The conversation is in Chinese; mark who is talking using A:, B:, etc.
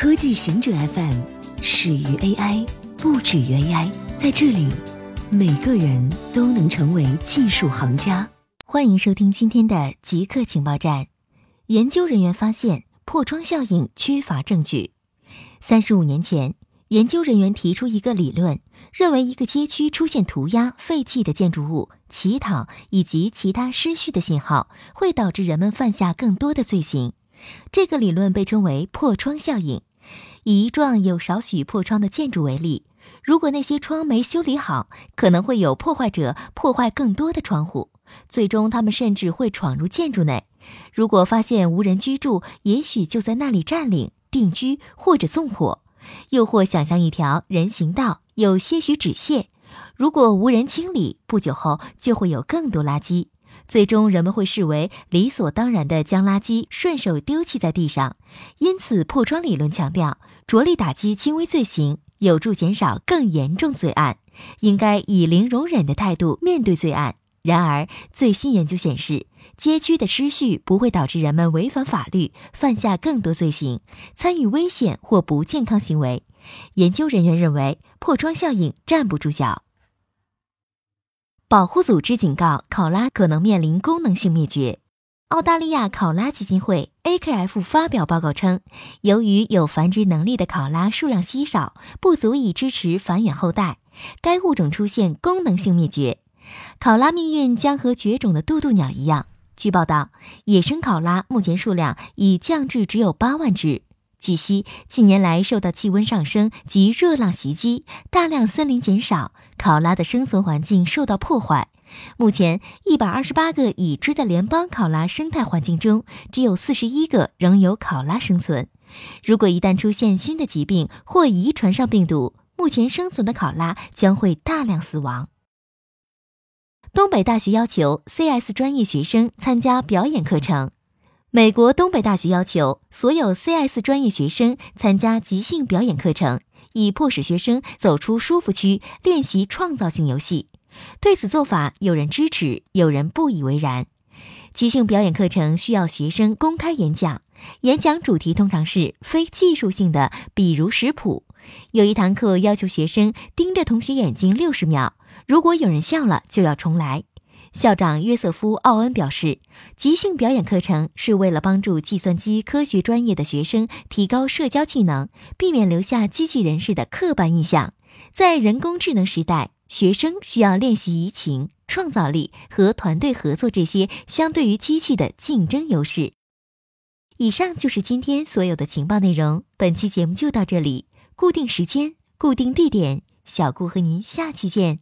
A: 科技行者 FM 始于 AI，不止于 AI。在这里，每个人都能成为技术行家。
B: 欢迎收听今天的极客情报站。研究人员发现破窗效应缺乏证据。三十五年前，研究人员提出一个理论，认为一个街区出现涂鸦、废弃的建筑物、乞讨以及其他失序的信号，会导致人们犯下更多的罪行。这个理论被称为破窗效应。以一幢有少许破窗的建筑为例，如果那些窗没修理好，可能会有破坏者破坏更多的窗户，最终他们甚至会闯入建筑内。如果发现无人居住，也许就在那里占领、定居或者纵火。又或想象一条人行道有些许纸屑，如果无人清理，不久后就会有更多垃圾。最终，人们会视为理所当然的将垃圾顺手丢弃在地上。因此，破窗理论强调，着力打击轻微罪行，有助减少更严重罪案。应该以零容忍的态度面对罪案。然而，最新研究显示，街区的失序不会导致人们违反法律，犯下更多罪行，参与危险或不健康行为。研究人员认为，破窗效应站不住脚。保护组织警告，考拉可能面临功能性灭绝。澳大利亚考拉基金会 （AKF） 发表报告称，由于有繁殖能力的考拉数量稀少，不足以支持繁衍后代，该物种出现功能性灭绝。考拉命运将和绝种的渡渡鸟一样。据报道，野生考拉目前数量已降至只有八万只。据悉，近年来受到气温上升及热浪袭击，大量森林减少，考拉的生存环境受到破坏。目前，一百二十八个已知的联邦考拉生态环境中，只有四十一个仍有考拉生存。如果一旦出现新的疾病或遗传上病毒，目前生存的考拉将会大量死亡。东北大学要求 CS 专业学生参加表演课程。美国东北大学要求所有 CS 专业学生参加即兴表演课程，以迫使学生走出舒服区，练习创造性游戏。对此做法，有人支持，有人不以为然。即兴表演课程需要学生公开演讲，演讲主题通常是非技术性的，比如食谱。有一堂课要求学生盯着同学眼睛六十秒，如果有人笑了，就要重来。校长约瑟夫·奥恩表示，即兴表演课程是为了帮助计算机科学专业的学生提高社交技能，避免留下机器人式的刻板印象。在人工智能时代，学生需要练习移情、创造力和团队合作这些相对于机器的竞争优势。以上就是今天所有的情报内容。本期节目就到这里，固定时间、固定地点，小顾和您下期见。